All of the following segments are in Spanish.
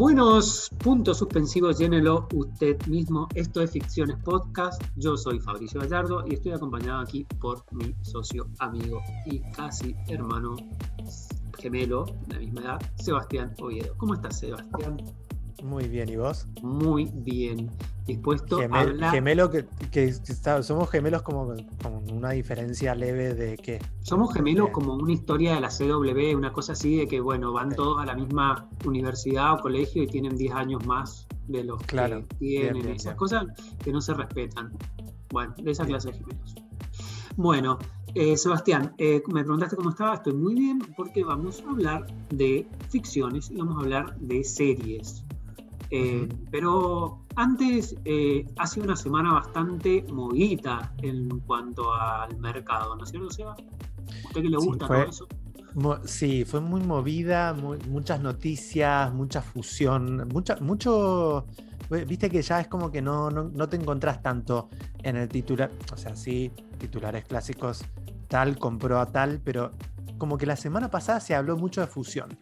Buenos puntos suspensivos, llénelo usted mismo. Esto es Ficciones Podcast. Yo soy Fabricio Gallardo y estoy acompañado aquí por mi socio, amigo y casi hermano gemelo de la misma edad, Sebastián Oviedo. ¿Cómo estás, Sebastián? Muy bien, ¿y vos? Muy bien. Dispuesto a hablar. Gemelo que, somos gemelos como con una diferencia leve de que. Somos gemelos como una historia de la CW, una cosa así de que, bueno, van todos a la misma universidad o colegio y tienen 10 años más de los que tienen. esas cosas que no se respetan. Bueno, de esa clase de gemelos. Bueno, eh, Sebastián, eh, me preguntaste cómo estaba. Estoy muy bien porque vamos a hablar de ficciones y vamos a hablar de series. Eh, pero antes, eh, hace una semana bastante movida en cuanto al mercado, ¿no es cierto, Seba? ¿Usted que le gusta todo eso? Sí, fue muy movida, muchas noticias, mucha fusión, mucha, mucho. Viste que ya es como que no, no, no, te encontrás tanto en el titular, o sea, sí, titulares clásicos, tal compró a tal, pero como que la semana pasada se habló mucho de fusión.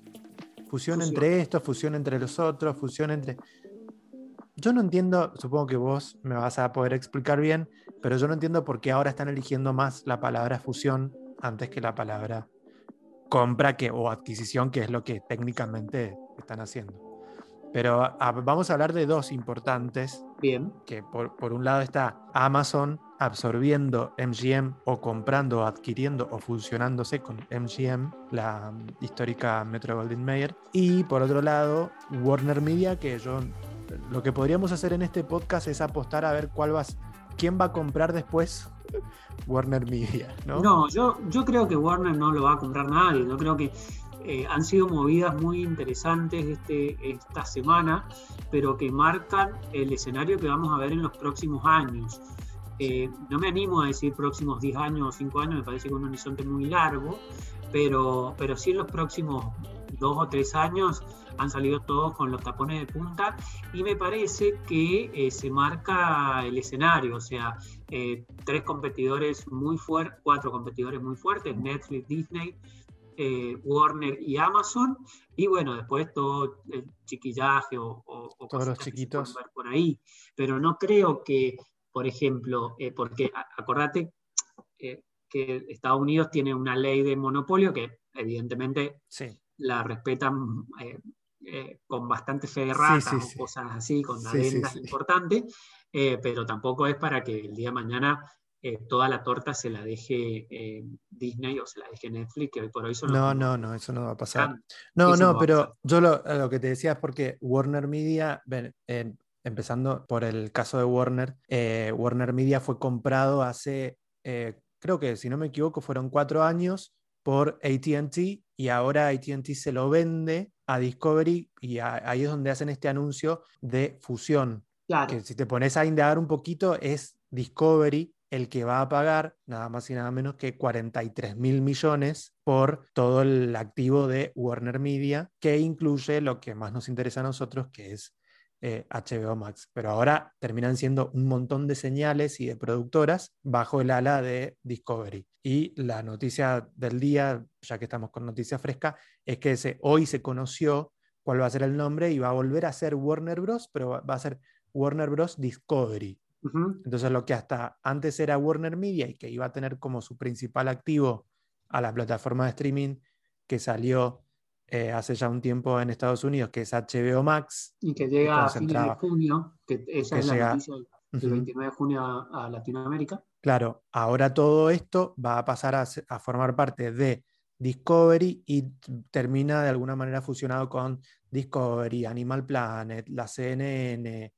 Fusión, entre estos, fusión entre los otros, fusión entre... Yo no entiendo, supongo que vos me vas a poder explicar bien, pero yo no entiendo por qué ahora están eligiendo más la palabra fusión antes que la palabra compra que, o adquisición, que es lo que técnicamente están haciendo. Pero vamos a hablar de dos importantes. Bien. Que por, por, un lado está Amazon absorbiendo MGM o comprando, adquiriendo o fusionándose con MGM, la histórica Metro Goldwyn Mayer. Y por otro lado, Warner Media, que yo lo que podríamos hacer en este podcast es apostar a ver cuál va, quién va a comprar después Warner Media, ¿no? No, yo, yo creo que Warner no lo va a comprar nadie. Yo creo que eh, han sido movidas muy interesantes este, esta semana, pero que marcan el escenario que vamos a ver en los próximos años. Eh, no me animo a decir próximos 10 años o 5 años, me parece que es un horizonte muy largo, pero, pero sí en los próximos 2 o 3 años han salido todos con los tapones de punta y me parece que eh, se marca el escenario, o sea, tres competidores muy fuertes, cuatro competidores muy fuertes, Netflix, Disney, eh, Warner y Amazon, y bueno, después todo el chiquillaje o, todos los chiquitos. por ahí, pero no creo que, por ejemplo, eh, porque acordate eh, que Estados Unidos tiene una ley de monopolio que evidentemente la respetan con bastante fe de rata o cosas así, con adendas importantes, pero tampoco es para que el día de mañana eh, toda la torta se la deje eh, Disney o se la deje Netflix, que hoy por hoy son No, no, no, eso no va a pasar. No, no, pero yo lo, que te decía es porque Warner Media, empezando por el caso de Warner, eh, Warner Media fue comprado hace, creo que si no me equivoco, fueron cuatro años por ATT y ahora ATT se lo vende a Discovery y ahí es donde hacen este anuncio de fusión. Claro. Que si te pones a indagar un poquito, es Discovery el que va a pagar nada más y nada menos que 43 mil millones por todo el activo de Warner Media, que incluye lo que más nos interesa a nosotros, que es HBO eh, Max. Pero ahora terminan siendo un montón de señales y de productoras bajo el ala de Discovery. Y la noticia del día, ya que estamos con noticia fresca, es que hoy se conoció cuál va a ser el nombre y va a volver a ser Warner Bros., pero va a ser Warner Bros. Discovery. Entonces lo que hasta antes era Warner Media y que iba a tener como su principal activo a la plataforma de streaming que salió eh, hace ya un tiempo en Estados Unidos, que es HBO Max. Y que llega a fines de junio, que esa es la noticia del 29 de junio a, Latinoamérica. Claro, ahora todo esto va a pasar a, a, formar parte de Discovery y termina de alguna manera fusionado con Discovery, Animal Planet, la CNN,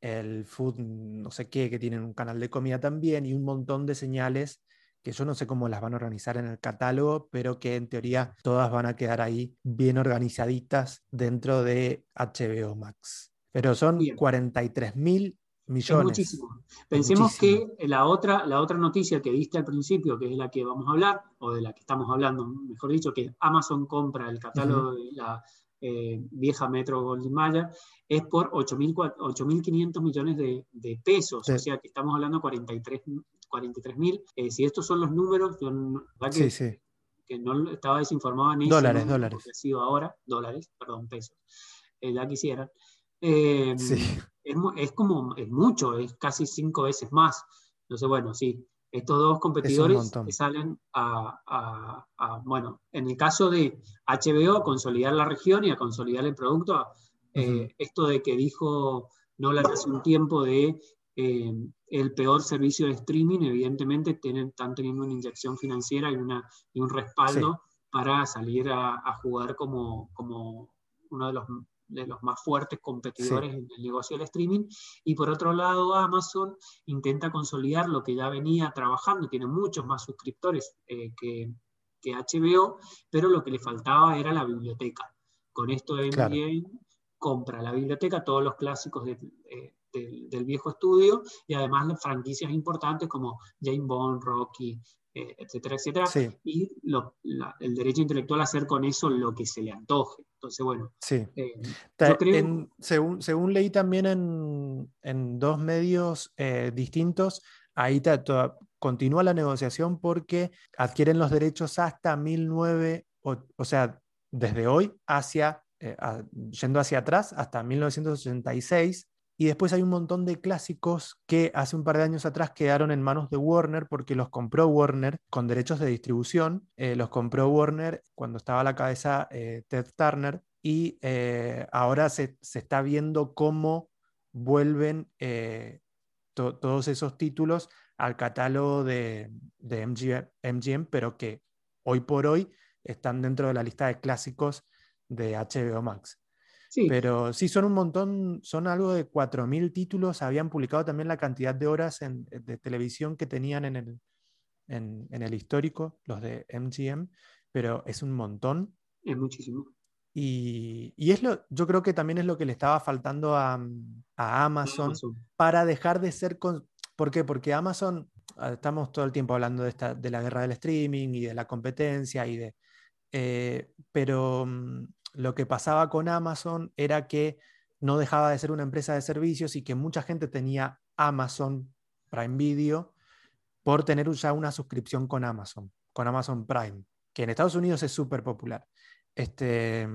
el Food, no sé qué, que tienen un canal de comida también y un montón de señales que yo no sé cómo las van a organizar en el catálogo, pero que en teoría todas van a quedar ahí bien organizaditas dentro de HBO Max. Pero son 43 mil millones. muchísimo. Pensemos que la otra, la otra noticia que diste al principio, que es la que vamos a hablar, o de la que estamos hablando, mejor dicho, que Amazon compra el catálogo de la eh, vieja Metro Goldwyn Mayer, es por 8.500 millones de, pesos, o sea que estamos hablando de 43 mil. Eh, si estos son los números, yo que, que no estaba desinformado en eso. Dólares, dólares. ha sido ahora, dólares, perdón, pesos. ya quisieran. Em, es, como, es mucho, es casi cinco veces más. Entonces, bueno, sí, estos dos competidores salen a, bueno, en el caso de HBO, a consolidar la región y a consolidar el producto, eh, esto de que dijo Nolan hace un tiempo de eh, el peor servicio de streaming, evidentemente tienen, están teniendo una inyección financiera y, una, y un respaldo para salir a, a, jugar como, como uno de los de los más fuertes competidores en el negocio del streaming. Y por otro lado, Amazon intenta consolidar lo que ya venía trabajando, tiene muchos más suscriptores eh, que, que, HBO, pero lo que le faltaba era la biblioteca. Con esto de compra la biblioteca, todos los clásicos eh, del viejo estudio y además franquicias importantes como Jane Bond, Rocky, eh, etcétera, etcétera, y el derecho intelectual a hacer con eso lo que se le antoje. Entonces, bueno, sí. Eh, según, según, leí también en, dos medios eh, distintos, ahí continúa la negociación porque adquieren los derechos hasta 19, o, o sea, desde hoy hacia, yendo hacia atrás, hasta 1986 y después hay un montón de clásicos que hace un par de años atrás quedaron en manos de Warner porque los compró Warner con derechos de distribución. Eh, los compró Warner cuando estaba a la cabeza eh, Ted Turner y eh, ahora se, está viendo cómo vuelven todos esos títulos al catálogo de MGM, pero que hoy por hoy están dentro de la lista de clásicos de HBO Max. Pero sí, son un montón, son algo de 4.000 títulos. Habían publicado también la cantidad de horas de televisión que tenían en el, en, el histórico, los de MGM, pero es un montón. Es muchísimo. Y, y, es lo, yo creo que también es lo que le estaba faltando a, a Amazon, para dejar de ser... Con, ¿Por qué? Porque Amazon, ah, estamos todo el tiempo hablando de, esta, de la guerra del streaming y de la competencia y de... Eh, pero mm, lo que pasaba con Amazon era que no dejaba de ser una empresa de servicios y que mucha gente tenía Amazon Prime Video por tener ya una suscripción con Amazon, con Amazon Prime, que en Estados Unidos es súper popular. Este,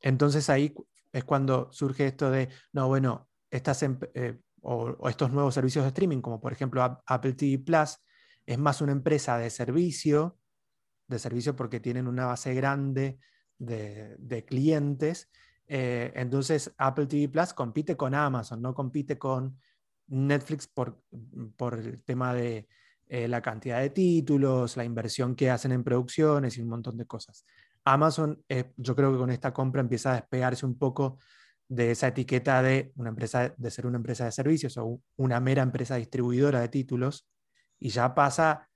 entonces ahí es cuando surge esto de, no, bueno, estas, eh, o, estos nuevos servicios de streaming, como por ejemplo Apple TV Plus, es más una empresa de servicio, de servicio porque tienen una base grande de, clientes. Eh, entonces Apple TV Plus compite con Amazon, no compite con Netflix por, por el tema de eh, la cantidad de títulos, la inversión que hacen en producciones y un montón de cosas. Amazon, eh, yo creo que con esta compra empieza a despegarse un poco de esa etiqueta de una empresa de ser una empresa de servicios o una mera empresa distribuidora de títulos y ya pasa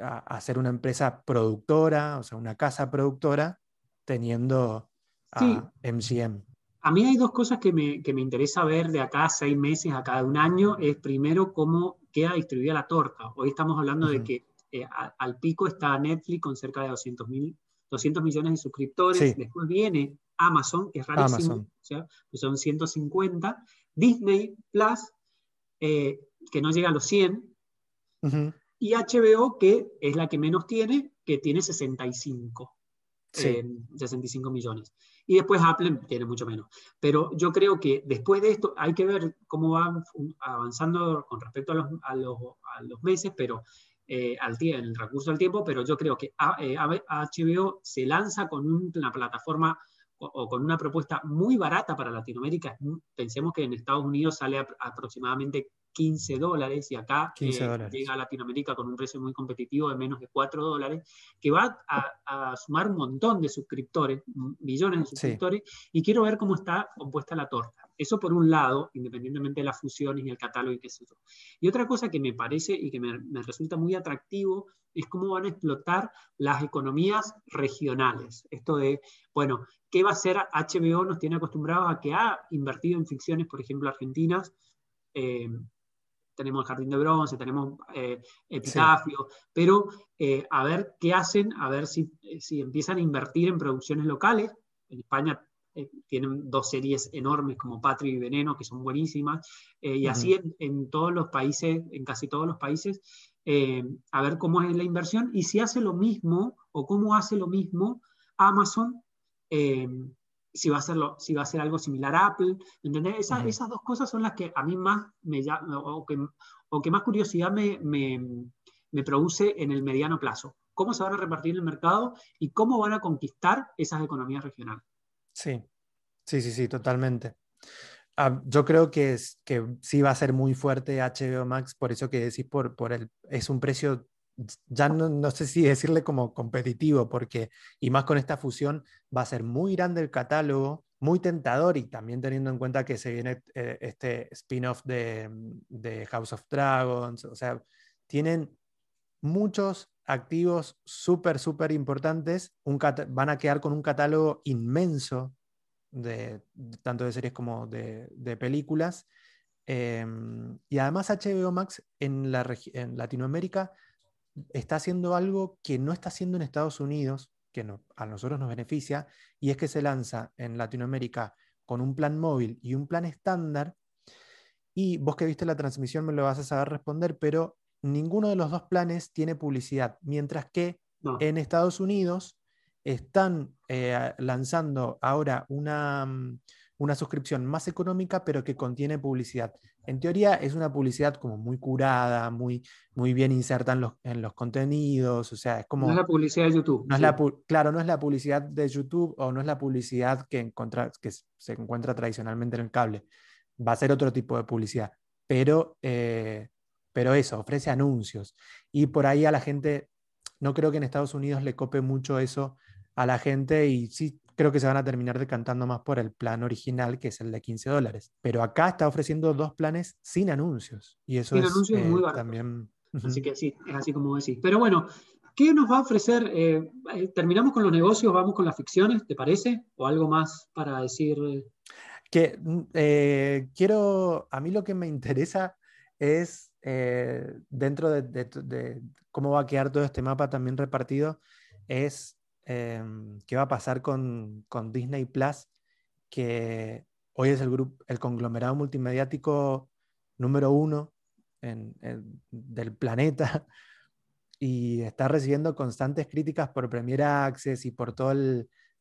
a, a ser una empresa productora, o sea, una casa productora teniendo a MGM. A mí hay dos cosas que me, que me, interesa ver de acá a seis meses, a cada un año. Es primero cómo queda distribuida la torta. Hoy estamos hablando de que eh, al pico está Netflix con cerca de 200, mil, 200 millones de suscriptores. Después viene Amazon, que es rarísimo, o sea, pues son 150. Disney Plus, eh, que no llega a los 100. Y HBO, que es la que menos tiene, que tiene 65 sí. 65 millones. Y después Apple tiene mucho menos. Pero yo creo que después de esto hay que ver cómo va avanzando con respecto a los, a los, a los meses, pero eh, al en el recurso del tiempo, pero yo creo que HBO eh, se lanza con una plataforma o, con una propuesta muy barata para Latinoamérica. Pensemos que en Estados Unidos sale aproximadamente 15 dólares y acá eh, llega a Latinoamérica con un precio muy competitivo de menos de 4 dólares, que va a, sumar un montón de suscriptores, millones de suscriptores, y quiero ver cómo está compuesta la torta. Eso por un lado, independientemente de las fusiones y el catálogo y qué sé yo. Y otra cosa que me parece y que me, me resulta muy atractivo es cómo van a explotar las economías regionales. Esto de, bueno, ¿qué va a hacer HBO? Nos tiene acostumbrados a que ha invertido en ficciones, por ejemplo, argentinas, eh, tenemos el Jardín de Bronce, tenemos eh, Epitafio, pero eh, a ver qué hacen, a ver si, si, empiezan a invertir en producciones locales. En España eh, tienen dos series enormes como Patria y Veneno, que son buenísimas, y así en, todos los países, en casi todos los países, a ver cómo es la inversión. Y si hace lo mismo o cómo hace lo mismo Amazon si va a, hacerlo, si va a ser algo similar a Apple. ¿entendés? Esas dos cosas son las que a mí más me o que, o que más curiosidad me, me, me, produce en el mediano plazo. ¿Cómo se van a repartir el mercado y cómo van a conquistar esas economías regionales? Sí, sí, sí, sí, totalmente. Ah, yo creo que, es, que sí va a ser muy fuerte HBO Max, por eso que decís, por, por el, es un precio ya no, sé si decirle como competitivo, porque, y más con esta fusión, va a ser muy grande el catálogo, muy tentador, y también teniendo en cuenta que se viene eh, este spin-off de, de, House of Dragons, o sea, tienen muchos activos súper, súper importantes, un van a quedar con un catálogo inmenso, de, tanto de series como de, de películas. Em, y además HBO Max en, la, en Latinoamérica está haciendo algo que no está haciendo en Estados Unidos, que a nosotros nos beneficia, y es que se lanza en Latinoamérica con un plan móvil y un plan estándar. Y vos que viste la transmisión me lo vas a saber responder, pero ninguno de los dos planes tiene publicidad, mientras que en Estados Unidos están eh, lanzando ahora una, mm, una suscripción más económica, pero que contiene publicidad. En teoría es una publicidad como muy curada, muy, muy bien inserta en los, en los contenidos, o sea, es como... No es la publicidad de YouTube. No es la, claro, no es la publicidad de YouTube o no es la publicidad que, que se encuentra tradicionalmente en el cable. Va a ser otro tipo de publicidad, pero, eh, pero eso, ofrece anuncios. Y por ahí a la gente, no creo que en Estados Unidos le cope mucho eso a la gente y sí creo que se van a terminar decantando más por el plan original, que es el de 15 dólares. Pero acá está ofreciendo dos planes sin anuncios. Y eso sin es anuncios eh, muy también... Así que sí, es así como decís. Pero bueno, ¿qué nos va a ofrecer? Eh, eh, terminamos con los negocios, vamos con las ficciones, ¿te parece? ¿O algo más para decir? Que quiero, a mí lo que me interesa es, dentro de, de cómo va a quedar todo este mapa también repartido, es Em, qué va a pasar con, Disney Plus, que hoy es el, grupo, el conglomerado multimediático número uno del planeta y está recibiendo constantes críticas por Premier Access y por toda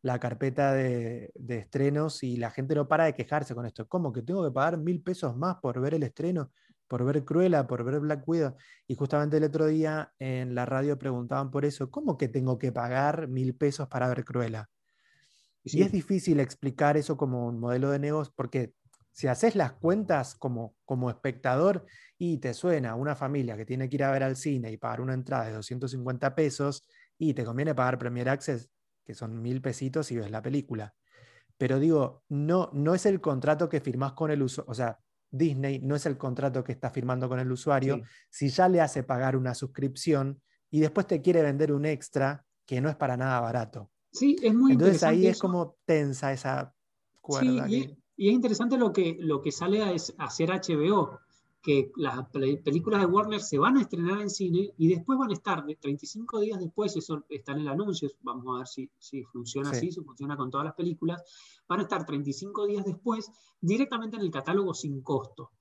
la carpeta de, de, estrenos y la gente no para de quejarse con esto. ¿Cómo que tengo que pagar mil pesos más por ver el estreno? Por ver Cruella, por ver Black Widow. Y justamente el otro día en la radio preguntaban por eso, ¿cómo que tengo que pagar mil pesos para ver Cruella? Y es difícil explicar eso como un modelo de negocio, porque si haces las cuentas como, como espectador y te suena una familia que tiene que ir a ver al cine y pagar una entrada de 250 pesos y te conviene pagar Premier Access, que son mil pesitos y ves la película. Pero digo, no, no es el contrato que firmás con el uso, o sea, Disney no es el contrato que está firmando con el usuario, si ya le hace pagar una suscripción y después te quiere vender un extra que no es para nada barato. Sí, es muy Entonces ahí es como tensa esa cuerda. y, es interesante lo que, lo que sale a hacer HBO que las películas de Warner se van a estrenar en cine y después van a estar 35 días después, eso está en el anuncio, vamos a ver si, si funciona así, si funciona con todas las películas, van a estar 35 días después directamente en el catálogo sin costo.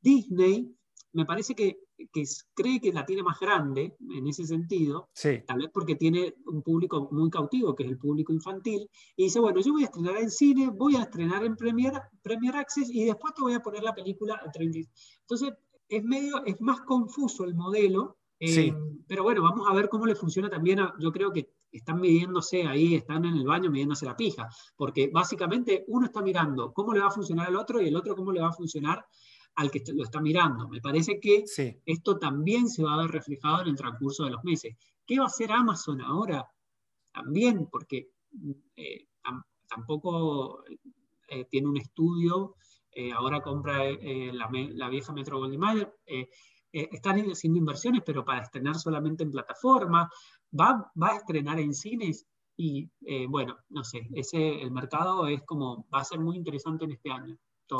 Disney me parece que, que, cree que la tiene más grande en ese sentido, tal vez porque tiene un público muy cautivo, que es el público infantil, y dice, bueno, yo voy a estrenar en cine, voy a estrenar en Premier, Premier Access y después te voy a poner la película a 30. Entonces, es medio, es más confuso el modelo, eh, pero bueno, vamos a ver cómo le funciona también, yo creo que están midiéndose ahí, están en el baño midiéndose la pija, porque básicamente uno está mirando cómo le va a funcionar al otro y el otro cómo le va a funcionar al que lo está mirando. Me parece que esto también se va a ver reflejado en el transcurso de los meses. ¿Qué va a hacer Amazon ahora? También, porque eh, tampoco eh, tiene un estudio, eh, ahora compra la, vieja Metro Goldwyn Mayer, están haciendo inversiones, pero para estrenar solamente en plataforma, va, va a estrenar en cines y bueno, no sé, ese, el mercado es como, va a ser muy interesante en este año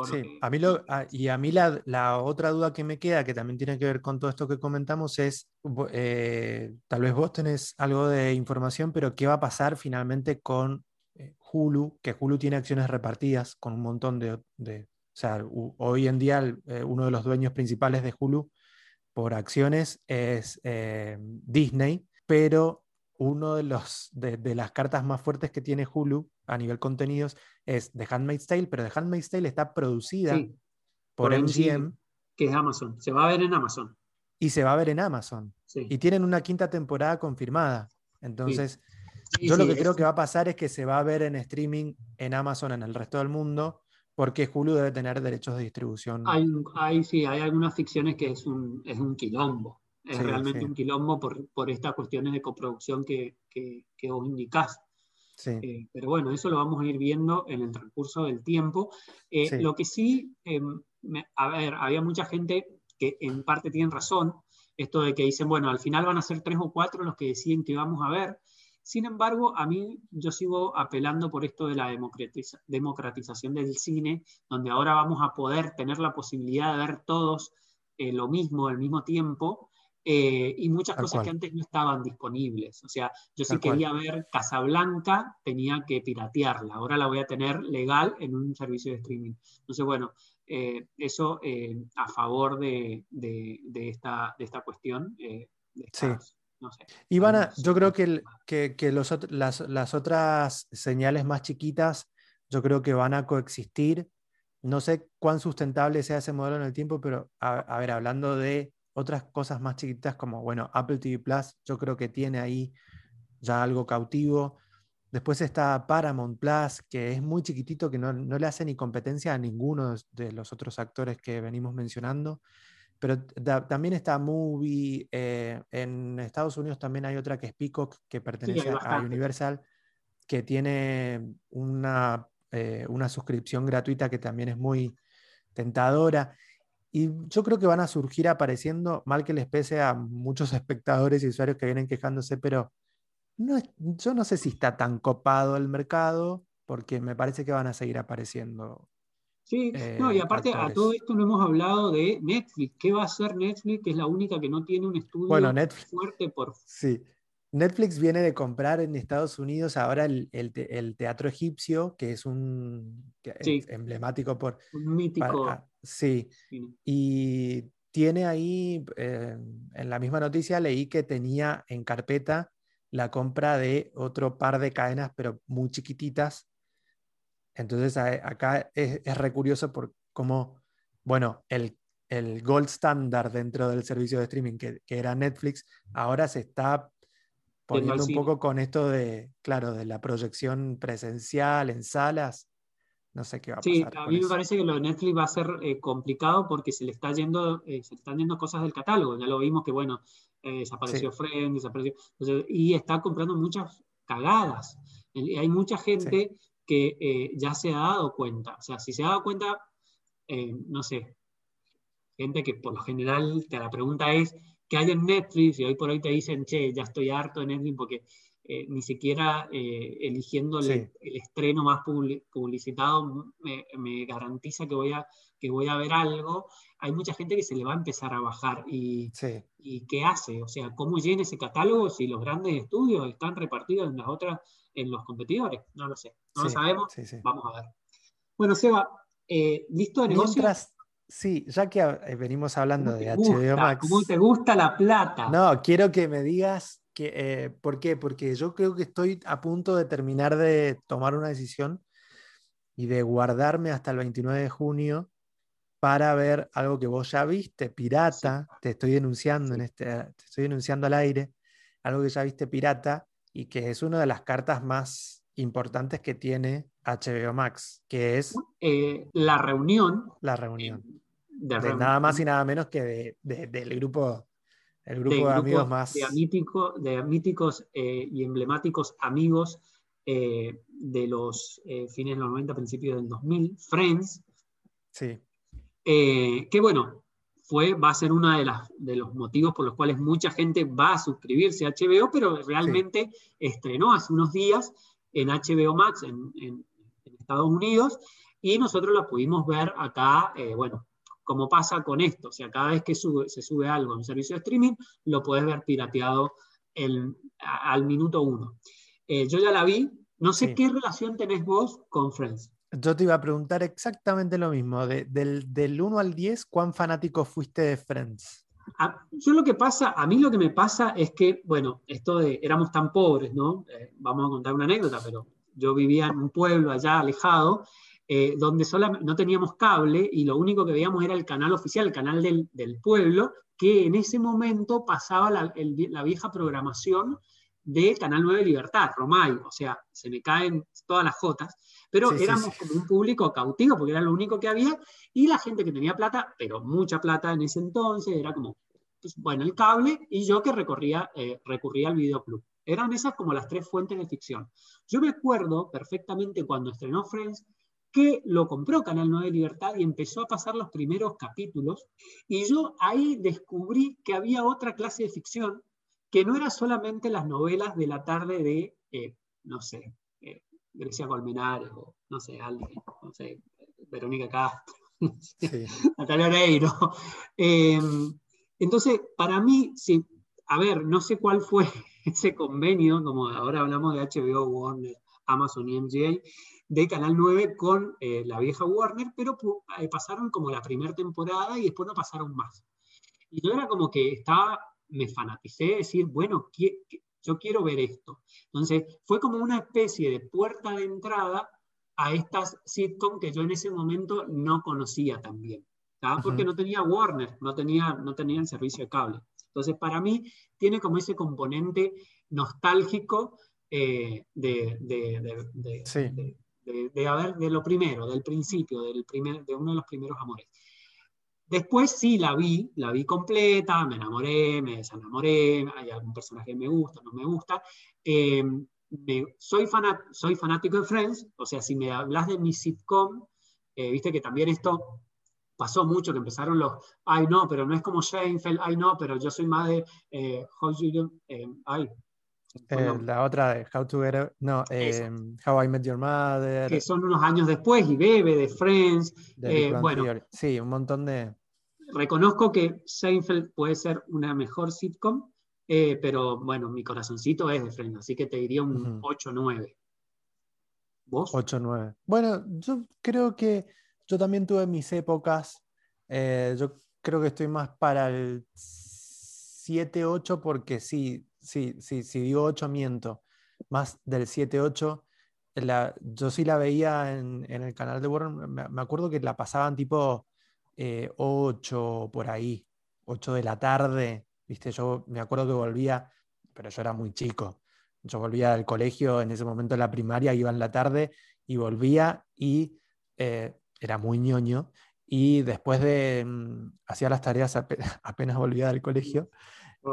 sí, a mí lo, y a mí la, otra duda que me queda, que también tiene que ver con todo esto que comentamos, es, eh, tal vez vos tenés algo de información, pero ¿qué va a pasar finalmente con eh, Hulu? Que Hulu tiene acciones repartidas con un montón de... o sea, hoy en día eh, uno de los dueños principales de Hulu por acciones es Disney, pero uno de, los, de, las cartas más fuertes que tiene Hulu a nivel contenidos es The Handmaid's Tale, pero The Handmaid's Tale está producida por, MGM. Que es Amazon, se va a ver en Amazon. Y se va a ver en Amazon. Y tienen una quinta temporada confirmada. Entonces, yo lo que creo que va a pasar es que se va a ver en streaming en Amazon en el resto del mundo, porque Hulu debe tener derechos de distribución. Hay, sí, hay algunas ficciones que es un, es un quilombo. Es realmente un quilombo por, por, estas cuestiones de coproducción que, que, que vos indicás. Eh, pero bueno, eso lo vamos a ir viendo en el transcurso del tiempo. Eh, lo que sí, em, a ver, había mucha gente que en parte tienen razón, esto de que dicen, bueno, al final van a ser tres o cuatro los que deciden que vamos a ver. Sin embargo, a mí yo sigo apelando por esto de la democratización del cine, donde ahora vamos a poder tener la posibilidad de ver todos eh, lo mismo al mismo tiempo. Eh, y muchas cosas que antes no estaban disponibles. O sea, yo si quería ver Casablanca, tenía que piratearla. Ahora la voy a tener legal en un servicio de streaming. Entonces, bueno, eh, eso a favor de, esta, de esta cuestión. sí. Ivana, yo creo que, que, las, otras señales más chiquitas, yo creo que van a coexistir. No sé cuán sustentable sea ese modelo en el tiempo, pero a, ver, hablando de otras cosas más chiquitas como, bueno, Apple TV Plus, yo creo que tiene ahí ya algo cautivo. Después está Paramount Plus, que es muy chiquitito, que no, no le hace ni competencia a ninguno de los otros actores que venimos mencionando. Pero también está Movie, eh, en Estados Unidos también hay otra que es Peacock, que pertenece a Universal, que tiene una, eh, una suscripción gratuita que también es muy tentadora. Y yo creo que van a surgir apareciendo, mal que les pese a muchos espectadores y usuarios que vienen quejándose, pero no yo no sé si está tan copado el mercado, porque me parece que van a seguir apareciendo Sí, no, y eh, aparte a todo esto no hemos hablado de Netflix. ¿Qué va a hacer Netflix? Que es la única que no tiene un estudio fuerte por. Sí. Netflix viene de comprar en Estados Unidos ahora el, Teatro Egipcio, que es un emblemático por. Un mítico. Sí. Y tiene ahí, eh, en la misma noticia leí que tenía en carpeta la compra de otro par de cadenas, pero muy chiquititas, entonces acá es, es re curioso por cómo, bueno, el, el gold standard dentro del servicio de streaming que, que era Netflix, ahora se está poniendo un poco con esto de, claro, de la proyección presencial en salas. No sé qué va a pasar. Sí, a mí me parece que lo de Netflix va a ser eh, complicado porque se le está yendo, eh, se están yendo cosas del catálogo. Ya lo vimos que, bueno, eh, desapareció Friends, desapareció. y está comprando muchas cagadas. Y hay mucha gente que ya se ha dado cuenta. O sea, si se ha dado cuenta, no sé, gente que por lo general te la pregunta es, ¿qué hay en Netflix? Y hoy por hoy te dicen, che, ya estoy harto de Netflix porque eh, ni siquiera eligiendo el, estreno más publicitado me, garantiza que voy, a, que voy a ver algo. Hay mucha gente que se le va a empezar a bajar. ¿Y, ¿y qué hace? O sea, ¿cómo llena ese catálogo si los grandes estudios están repartidos en las otras en los competidores. No lo sé. No lo sabemos. Vamos a ver. Bueno, Seba, eh, ¿listo de negocio? sí, ya que eh, venimos hablando de HBO Max. ¿Cómo te gusta la plata? No, quiero que me digas que, eh, por qué. Porque yo creo que estoy a punto de terminar de tomar una decisión y de guardarme hasta el 29 de junio para ver algo que vos ya viste, pirata, te estoy denunciando en este, te estoy denunciando al aire, algo que ya viste pirata, y que es una de las cartas más importantes que tiene HBO Max, que es... Eh, la reunión. La reunión. De, nada más y nada menos que del grupo, el grupo de, amigos más... De, de míticos eh, y emblemáticos amigos eh, de los fines de los 90, principios del 2000, Friends. Sí. que bueno, fue, va a ser uno de, de los motivos por los cuales mucha gente va a suscribirse a HBO, pero realmente estrenó hace unos días en HBO Max en, Estados Unidos y nosotros la pudimos ver acá, eh, bueno, como pasa con esto, o sea, cada vez que se sube algo en un servicio de streaming, lo puedes ver pirateado al minuto uno. Eh, yo ya la vi, no sé qué relación tenés vos con Friends. Yo te iba a preguntar exactamente lo mismo. del, del 1 al 10, ¿cuán fanático fuiste de Friends? yo lo que pasa, a mí lo que me pasa es que, bueno, esto de éramos tan pobres, ¿no? Eh, vamos a contar una anécdota, pero yo vivía en un pueblo allá alejado, eh, donde solamente, no teníamos cable y lo único que veíamos era el canal oficial, el canal del, del pueblo, que en ese momento pasaba la, la, vieja programación de Canal 9 Libertad, Romay, o sea, se me caen todas las jotas, pero éramos como un público cautivo porque era lo único que había y la gente que tenía plata, pero mucha plata en ese entonces, era como, pues, bueno, el cable y yo que recorría, eh, recurría al videoclub. Eran esas como las tres fuentes de ficción. Yo me acuerdo perfectamente cuando estrenó Friends que lo compró Canal 9 Libertad y empezó a pasar los primeros capítulos y yo ahí descubrí que había otra clase de ficción que no era solamente las novelas de la tarde de, eh, no sé, eh, Grecia Colmenares o no sé, alguien, no sé, Verónica Castro, Natalia Oreiro. Em, entonces, para mí, sí, a ver, no sé cuál fue ese convenio, como ahora hablamos de HBO, Warner, Amazon y MGA, de Canal 9 con eh, la vieja Warner, pero eh, pasaron como la primera temporada y después no pasaron más. Y yo era como que estaba, me fanaticé de decir, bueno, yo quiero ver esto. Entonces, fue como una especie de puerta de entrada a estas sitcom que yo en ese momento no conocía también, porque no tenía Warner, no tenía, no tenía el servicio de cable. Entonces, para mí, tiene como ese componente nostálgico eh, de, de, de, de, lo primero, del principio, del primer, de uno de los primeros amores. Después sí la vi, la vi completa, me enamoré, me desenamoré, hay algún personaje que me gusta, no me gusta. Eh, soy, soy fanático de Friends, o sea, si me hablas de mi sitcom, eh, viste que también esto pasó mucho, que empezaron los, ay no, pero no es como Seinfeld, ay no, pero yo soy más de, eh, how eh, ay. La otra de How to Get, no, How I Met Your Mother. Que son unos años después, y Bebe, de Friends. bueno, sí, un montón de... Reconozco que Seinfeld puede ser una mejor sitcom, eh, pero bueno, mi corazoncito es de Friends, así que te diría un 8-9. ¿Vos? 8-9. Bueno, yo creo que yo también tuve mis épocas. Eh, yo creo que estoy más para el 7-8 porque sí, sí, sí, si digo 8 miento. Más del 7-8. yo sí la veía en, el canal de Warner. Me, acuerdo que la pasaban tipo 8 eh, por ahí, 8 de la tarde. Viste, yo me acuerdo que volvía, pero yo era muy chico. Yo volvía del colegio, en ese momento de la primaria, iba en la tarde y volvía y eh, era muy ñoño. Y después de, mm, hacía las tareas apenas, volvía del colegio.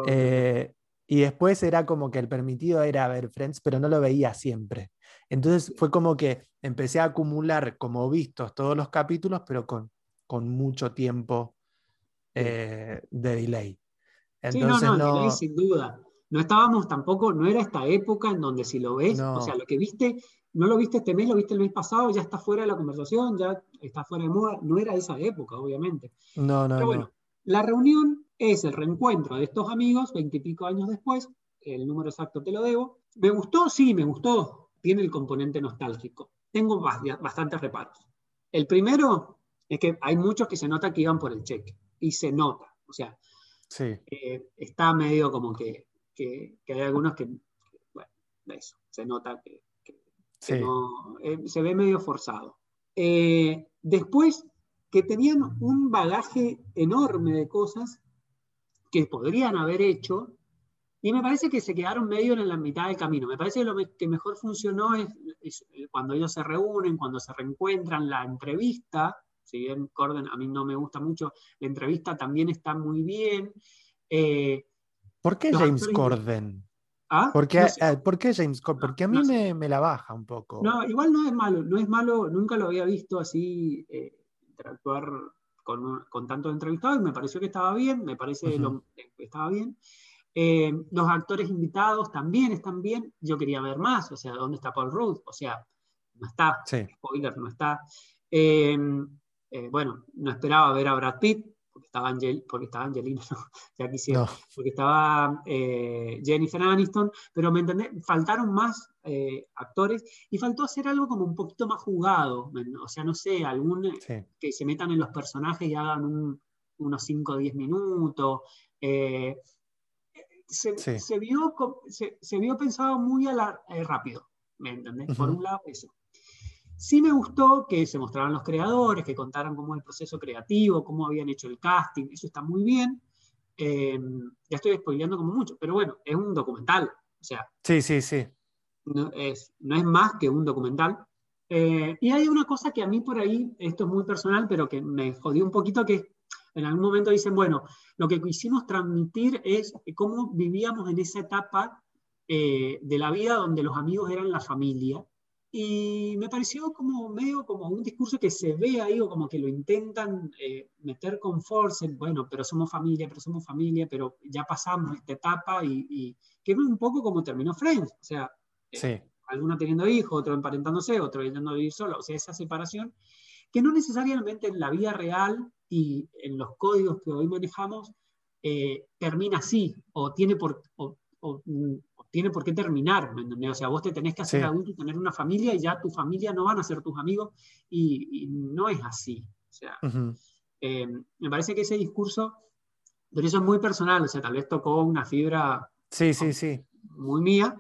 Eh, y después era como que el permitido era ver Friends, pero no lo veía siempre. Entonces fue como que empecé a acumular como vistos todos los capítulos, pero con, con mucho tiempo eh, de delay sí, no, no, sin duda. No estábamos tampoco, no era esta época en donde si lo ves, o sea, lo que viste, no lo viste este mes, lo viste el mes pasado, ya está fuera de la conversación, ya está fuera de moda. No era esa época, obviamente. No, no. Pero bueno, la reunión es el reencuentro de estos amigos, veintipico años después, el número exacto te lo debo. ¿Me gustó? Sí, me gustó. Tiene el componente nostálgico. Tengo bastantes reparos. El primero es que hay muchos que se nota que iban por el cheque, y se nota. O sea, Sí. Eh, está medio como que, que, hay algunos que, bueno, eso, se nota que, no, eh, se ve medio forzado. Eh, después, que tenían un bagaje enorme de cosas que podrían haber hecho, y me parece que se quedaron medio en la mitad del camino. Me parece que lo que mejor funcionó es, es cuando ellos se reúnen, cuando se reencuentran, la entrevista, si bien Corden a mí no me gusta mucho, la entrevista también está muy bien. Eh, ¿Por qué James Corden? ¿Ah? ¿Por, qué, eh, ¿Por, qué, James Corden? Porque a mí me, la baja un poco. No, igual no es malo, no es malo, nunca lo había visto así eh, interactuar con, con tantos entrevistados y me pareció que estaba bien, me parece que estaba bien. los actores invitados también están bien. Yo quería ver más, o sea, ¿dónde está Paul Rudd? O sea, no está. Spoiler, no está. Eh, bueno, no esperaba ver a Brad Pitt, porque estaba, Angel, porque estaba Angelina, ya quisiera, porque estaba eh, Jennifer Aniston, pero me entendés, faltaron más eh, actores y faltó hacer algo como un poquito más jugado, o sea, no sé, algún que se metan en los personajes y hagan unos 5 o 10 minutos, Eh, se, vio, se, vio pensado muy a la, eh, rápido, ¿me entendés? Por un lado, eso. Sí me gustó que se mostraran los creadores, que contaran cómo el proceso creativo, cómo habían hecho el casting, eso está muy bien. Eh, ya estoy spoileando como mucho, pero bueno, es un documental, o sea. Sí, sí, sí. No es, no es más que un documental. Eh, y hay una cosa que a mí por ahí, esto es muy personal, pero que me jodió un poquito, que en algún momento dicen, bueno, lo que quisimos transmitir es cómo vivíamos en esa etapa eh, de la vida donde los amigos eran la familia. Y me pareció como medio como un discurso que se ve ahí o como que lo intentan eh, meter con fuerza, bueno, pero somos familia, pero somos familia, pero ya pasamos esta etapa y, y que es un poco como terminó Friends, o sea, sí. alguno teniendo hijos, otro emparentándose, otro yendo a vivir solo, o sea, esa separación que no necesariamente en la vida real y en los códigos que hoy manejamos eh, termina así, o tiene por, o, tiene por qué terminar, O sea, vos te tenés que hacer adulto y tener una familia y ya tu familia no van a ser tus amigos y, no es así. O sea, eh, me parece que ese discurso, pero eso es muy personal, o sea, tal vez tocó una fibra sí, sí, sí. muy mía,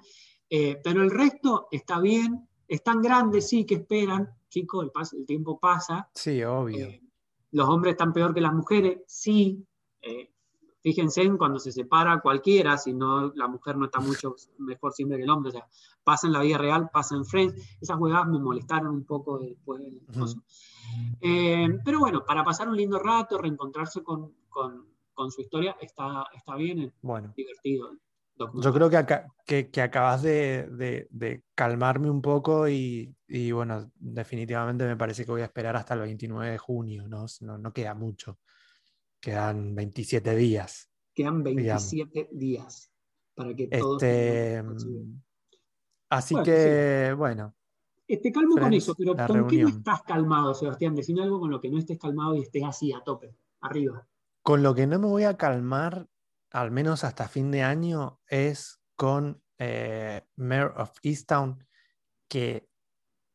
eh, pero el resto está bien, es tan grande, sí, que esperan, chicos, el, el tiempo pasa. Sí, obvio los hombres están peor que las mujeres, sí. Eh, fíjense en cuando se separa cualquiera, si no la mujer no está mucho mejor siempre que el hombre. O sea, pasa en la vida real, pasa en Friends. Esas jugadas me molestaron un poco después del eh, pero bueno, para pasar un lindo rato, reencontrarse con, su historia, está, está bien, bueno. divertido. Yo creo que, que, acabas de, calmarme un poco y, bueno, definitivamente me parece que voy a esperar hasta el 29 de junio, ¿no? No, queda mucho. Quedan 27 días. Quedan 27 días para que todos... Este, mm, así que, bueno. Eh, te calmo con eso, pero ¿con qué no estás calmado, Sebastián? Decime algo con lo que no estés calmado y estés así a tope, arriba. Con lo que no me voy a calmar al menos hasta fin de año, es con eh, Mayor of Easttown, que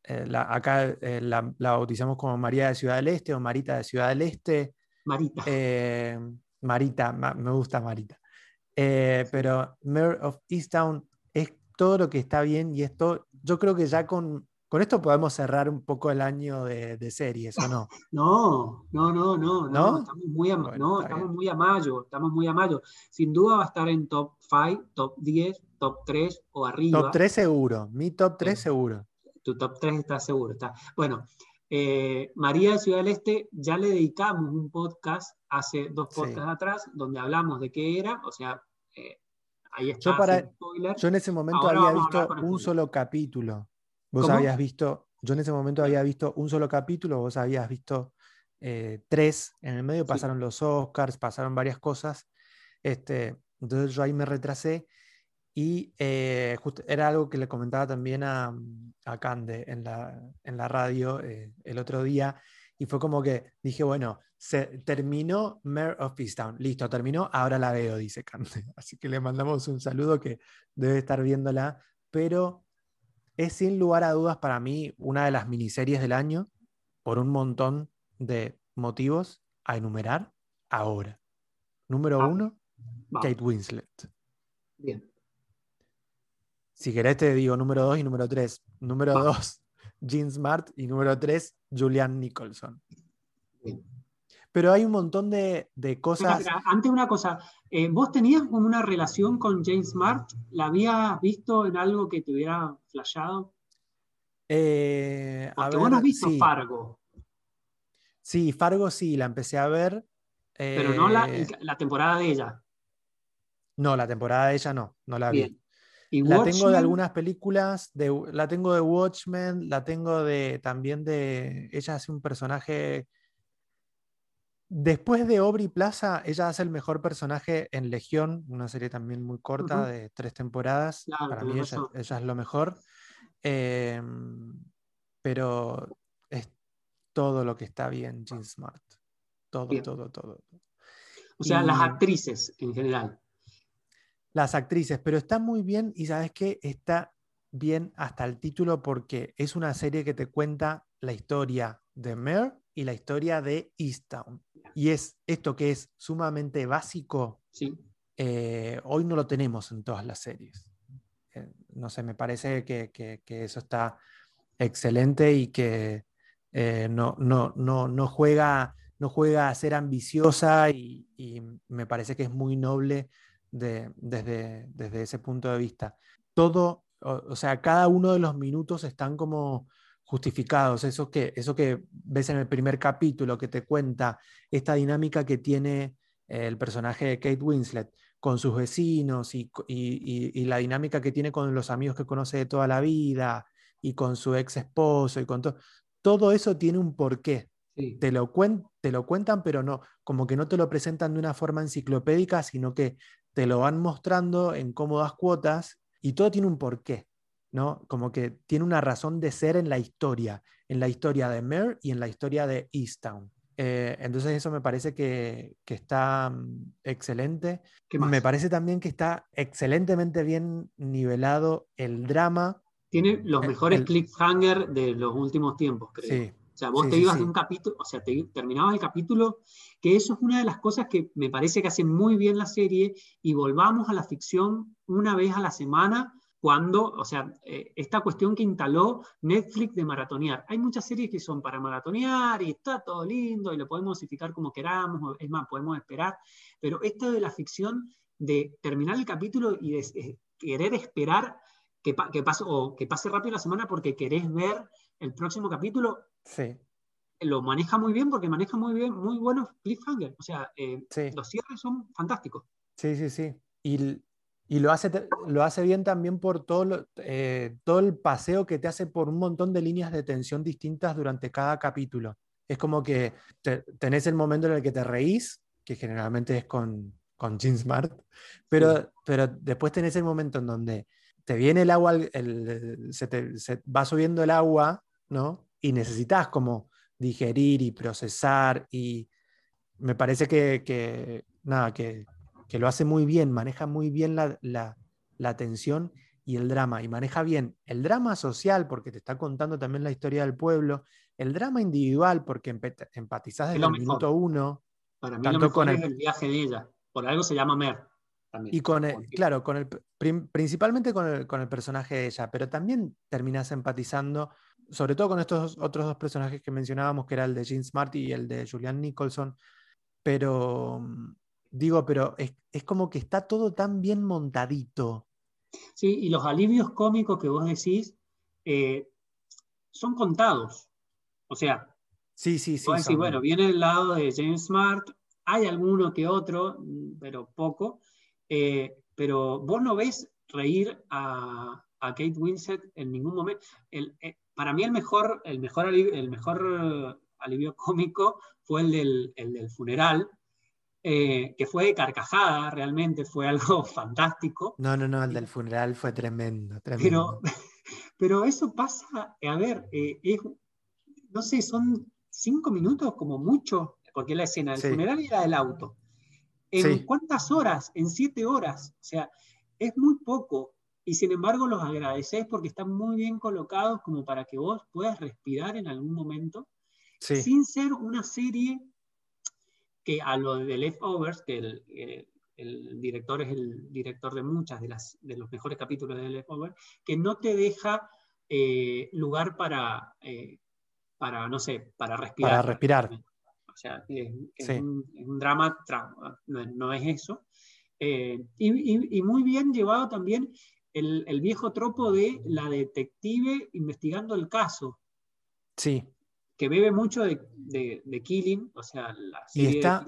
eh, acá eh, la, bautizamos como María de Ciudad del Este o Marita de Ciudad del Este. Marita. Marita, me gusta Marita. pero Mayor of Easttown es todo lo que está bien y esto, yo creo que ya con con esto podemos cerrar un poco el año de, series, ¿o no? No, no, no, no, no, estamos muy a, no, estamos muy a mayo, estamos muy a mayo. Sin duda va a estar en top 5, top 10, top 3 o arriba. Top 3 seguro, mi top 3 seguro. Tu top 3 está seguro, está. Bueno, eh, María de Ciudad del Este ya le dedicamos un podcast hace dos podcasts atrás donde hablamos de qué era, o sea, eh, ahí está. Yo, para, yo en ese momento había visto un solo capítulo. Vos habías visto, yo en ese momento había visto un solo capítulo, vos habías visto eh, tres, en el medio pasaron los Oscars, pasaron varias cosas, este, entonces yo ahí me retrasé y eh, era algo que le comentaba también a, a Cande en la, en la radio eh, el otro día, y fue como que dije, bueno, se terminó Mayor of Peacetown, listo, terminó, ahora la veo, dice Cande. Así que le mandamos un saludo que debe estar viéndola, pero es sin lugar a dudas para mí una de las miniseries del año por un montón de motivos a enumerar ahora. Número ah, uno, Kate Winslet. Bien. Si querés te digo número dos y número tres. Número dos, Jean Smart y número tres, Julian Nicholson. Bien. Pero hay un montón de, cosas. antes una cosa, eh, ¿vos tenías como una relación con James Smart? ¿La habías visto en algo que te hubiera flashado? Eh, vos no has visto Fargo. Sí, Fargo sí, la empecé a ver. Pero no la, eh, temporada de ella. No, la temporada de ella no, no la vi. ¿Y la tengo de algunas películas, de, la tengo de Watchmen, la tengo de también de. Ella hace un personaje Después de Aubrey Plaza, ella hace el mejor personaje en Legión, una serie también muy corta de tres temporadas. Para mí ella, es lo mejor. Em, pero es todo lo que está bien, Jean Smart. Todo, todo, todo. O sea, las actrices en general. Las actrices, pero está muy bien y sabes que está bien hasta el título porque es una serie que te cuenta la historia de Mer y la historia de Easttown. Y es esto que es sumamente básico, Sí. Eh, hoy no lo tenemos en todas las series. Eh, no sé, me parece que, eso está excelente y que eh, no, no, no, no, juega, no juega a ser ambiciosa y, me parece que es muy noble desde, desde ese punto de vista. Todo, o, sea, cada uno de los minutos están como justificados, eso que, eso que ves en el primer capítulo que te cuenta esta dinámica que tiene el personaje de Kate Winslet con sus vecinos y, la dinámica que tiene con los amigos que conoce de toda la vida y con su ex esposo y con todo. Todo eso tiene un porqué. Te, lo te lo cuentan, pero no, como que no te lo presentan de una forma enciclopédica, sino que te lo van mostrando en cómodas cuotas y todo tiene un porqué, ¿no? Como que tiene una razón de ser en la historia, en la historia de Mare y en la historia de Easttown. Eh, entonces eso me parece que, está mm, excelente. Me parece también que está excelentemente bien nivelado el drama. Tiene los mejores cliffhanger de los últimos tiempos, creo. O sea, vos te ibas de un capítulo, o sea, te terminabas el capítulo, que eso es una de las cosas que me parece que hace muy bien la serie, y volvamos a la ficción una vez a la semana, cuando, o sea, eh, esta cuestión que instaló Netflix de maratonear. Hay muchas series que son para maratonear y está todo lindo y lo podemos modificar como queramos, es más, podemos esperar, pero esto de la ficción de terminar el capítulo y de eh, querer esperar que, que, pase, o que pase rápido la semana porque querés ver el próximo capítulo, sí. lo maneja muy bien porque maneja muy bien, muy buenos cliffhangers. O sea, eh, los cierres son fantásticos. Sí, sí, sí. Y y lo hace, lo hace bien también por todo, eh, todo el paseo que te hace por un montón de líneas de tensión distintas durante cada capítulo. Es como que tenés el momento en el que te reís, que generalmente es con, con Jean Smart, pero, pero después tenés el momento en donde te viene el agua, se, te, va subiendo el agua, ¿no? Y necesitas como digerir y procesar y me parece que, que nada, que, que lo hace muy bien, maneja muy bien la, la, tensión y el drama, y maneja bien el drama social, porque te está contando también la historia del pueblo, el drama individual, porque empatizás desde el minuto uno. Para mí lo con el, viaje de ella, por algo se llama Mer. y con el, claro, con el, principalmente con el, con el personaje de ella, pero también terminas empatizando, sobre todo con estos otros dos personajes que mencionábamos, que era el de Jean Smart y el de Julian Nicholson, pero Digo, pero es, como que está todo tan bien montadito. Sí, y los alivios cómicos que vos decís eh, son contados. O sea, sí, sí, sí. bueno, viene el lado de James Smart, hay alguno que otro, pero poco, eh, pero vos no ves reír a, Kate Winslet en ningún momento. Eh, para mí el mejor, el mejor, alivio, el mejor alivio cómico fue el del, el del funeral, eh, que fue de carcajada, realmente fue algo fantástico. No, no, no, el del funeral fue tremendo, tremendo. Pero, pero eso pasa, a ver, eh, no sé, son cinco minutos como mucho, porque la escena del funeral era del auto. ¿En cuántas horas? En siete horas. O sea, es muy poco. Y sin embargo los agradeces porque están muy bien colocados como para que vos puedas respirar en algún momento, sin ser una serie que a lo de Leftovers, que el, eh, el, director es el director de muchas de, las, de los mejores capítulos de Leftovers, que no te deja eh, lugar para, eh, para, no sé, para respirar. Para respirar. O sea, es, un, drama, no, es eso. Y, y, muy bien llevado también el, el, viejo tropo de la detective investigando el caso. Sí que bebe mucho de, de, Killing, o sea, la serie y está,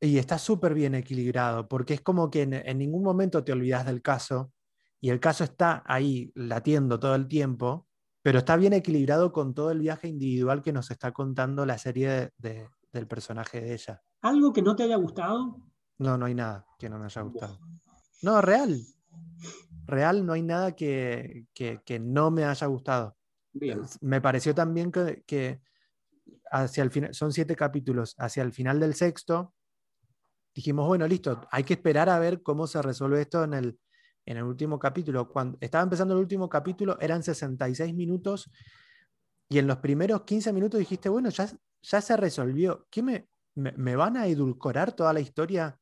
Y está súper bien equilibrado, porque es como que en, ningún momento te olvidas del caso, y el caso está ahí latiendo todo el tiempo, pero está bien equilibrado con todo el viaje individual que nos está contando la serie del personaje de ella. ¿Algo que no te haya gustado? No, no hay nada que no me haya gustado. No, real. Real, no hay nada que, que, no me haya gustado. Me pareció también que, que, hacia el final, son siete capítulos, hacia el final del sexto, dijimos, bueno, listo, hay que esperar a ver cómo se resuelve esto en el, en el último capítulo. Cuando estaba empezando el último capítulo, eran 66 minutos y en los primeros 15 minutos dijiste, bueno, ya, ya se resolvió. ¿Qué me, me, van a edulcorar toda la historia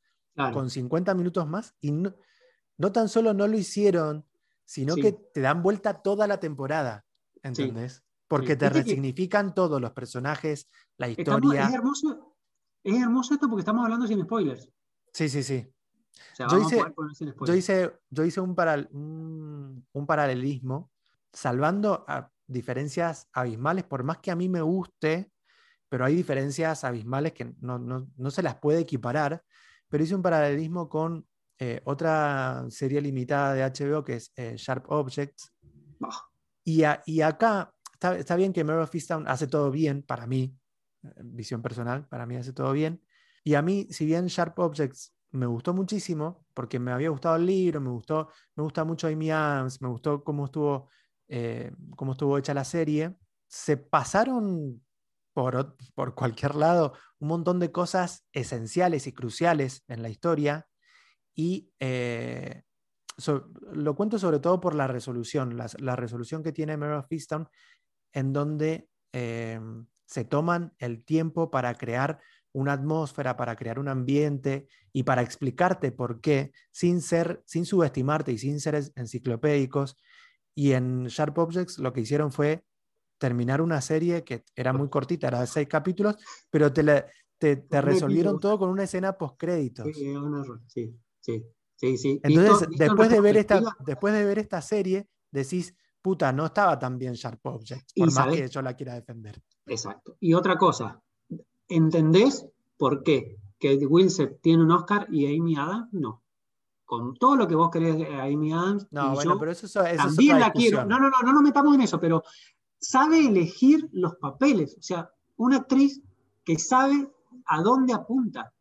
con 50 minutos más y no, tan solo no lo hicieron, sino que te dan vuelta toda la temporada, ¿entendés? Porque te resignifican todos los personajes, la historia. es, hermoso, es hermoso esto porque estamos hablando sin spoilers. Sí, sí, sí. yo, hice, yo, hice, un, un, paralelismo salvando a diferencias abismales, por más que a mí me guste, pero hay diferencias abismales que no, se las puede equiparar, pero hice un paralelismo con eh, otra serie limitada de HBO que es eh, Sharp Objects. Y, y, acá está, bien que Mare of hace todo bien, para mí, visión personal, para mí hace todo bien. Y a mí, si bien Sharp Objects me gustó muchísimo, porque me había gustado el libro, me gustó, me gusta mucho Amy Adams, me gustó cómo estuvo, eh, cómo estuvo hecha la serie, se pasaron por, por cualquier lado un montón de cosas esenciales y cruciales en la historia y eh, lo cuento sobre todo por la resolución, la, resolución que tiene Mare of en donde eh, se toman el tiempo para crear una atmósfera, para crear un ambiente y para explicarte por qué, sin ser, sin subestimarte y sin ser enciclopédicos. Y en Sharp Objects lo que hicieron fue terminar una serie que era muy cortita, era de seis capítulos, pero te, te, resolvieron todo con una escena post créditos. Sí, sí, sí, sí, Entonces, después, de ver esta, después de ver esta serie, decís, puta, no estaba tan bien Sharp Objects, por más que yo la quiera defender. Exacto. Y otra cosa, ¿entendés por qué Kate Winslet tiene un Oscar y Amy Adams no? Con todo lo que vos querés de Amy Adams. No, bueno, pero eso, eso también la quiero. No, no, no, no nos metamos en eso, pero sabe elegir los papeles, o sea, una actriz que sabe a dónde apunta.